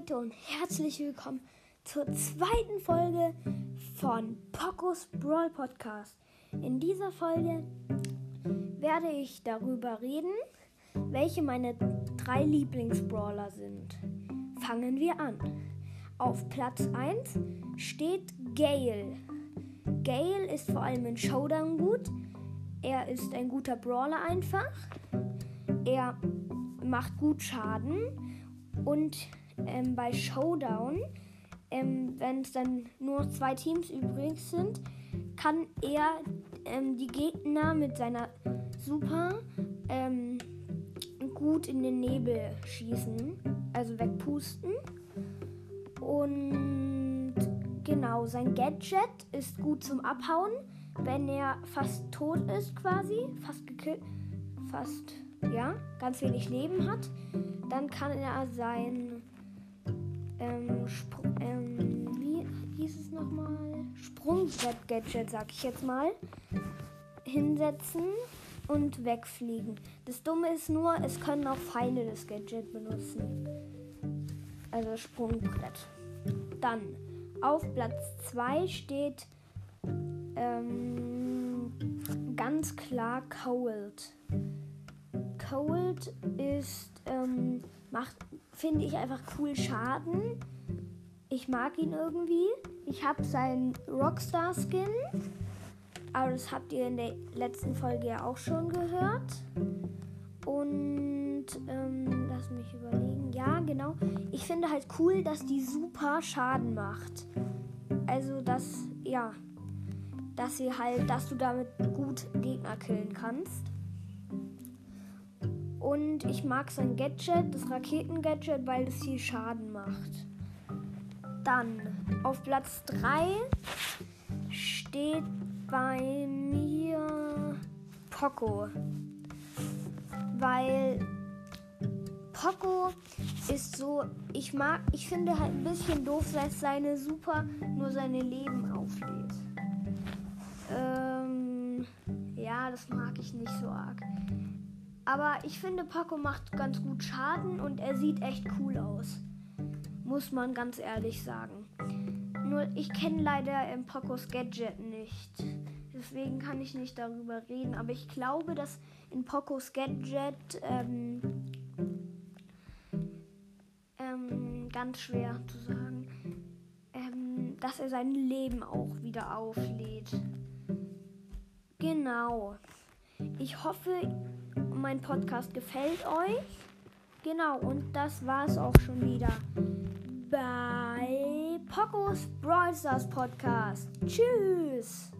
Leute und herzlich willkommen zur zweiten Folge von Pocos Brawl Podcast. In dieser Folge werde ich darüber reden, welche meine drei Lieblingsbrawler sind. Fangen wir an. Auf Platz 1 steht Gale. Gale ist vor allem in Showdown gut. Er ist ein guter Brawler einfach. Er macht gut Schaden und ähm, bei Showdown, ähm, wenn es dann nur zwei Teams übrig sind, kann er ähm, die Gegner mit seiner Super ähm, gut in den Nebel schießen, also wegpusten. Und genau, sein Gadget ist gut zum Abhauen, wenn er fast tot ist quasi, fast gekillt, fast, ja, ganz wenig Leben hat dann kann er sein Sprungbrett-Gadget, sag ich jetzt mal, hinsetzen und wegfliegen. Das Dumme ist nur, es können auch Feinde das Gadget benutzen. Also Sprungbrett. Dann auf Platz 2 steht ähm, ganz klar Cold. Cold ist ähm, macht, finde ich einfach cool Schaden. Ich mag ihn irgendwie. Ich habe seinen Rockstar-Skin. Aber das habt ihr in der letzten Folge ja auch schon gehört. Und ähm, lass mich überlegen. Ja, genau. Ich finde halt cool, dass die super Schaden macht. Also, dass, ja, dass sie halt, dass du damit gut Gegner killen kannst. Und ich mag sein Gadget, das Raketen-Gadget, weil es viel Schaden macht. Dann auf Platz 3 steht bei mir Poco. Weil Poco ist so, ich mag, ich finde halt ein bisschen doof, dass seine Super nur seine Leben auflädt. Ähm, ja, das mag ich nicht so arg. Aber ich finde, Paco macht ganz gut Schaden und er sieht echt cool aus. Muss man ganz ehrlich sagen. Nur ich kenne leider ähm, Pacos Gadget nicht. Deswegen kann ich nicht darüber reden. Aber ich glaube, dass in Pocos Gadget ähm, ähm, ganz schwer zu sagen, ähm, dass er sein Leben auch wieder auflädt. Genau. Ich hoffe, mein Podcast gefällt euch. Genau, und das war es auch schon wieder bei Pocos Brawl Stars Podcast. Tschüss!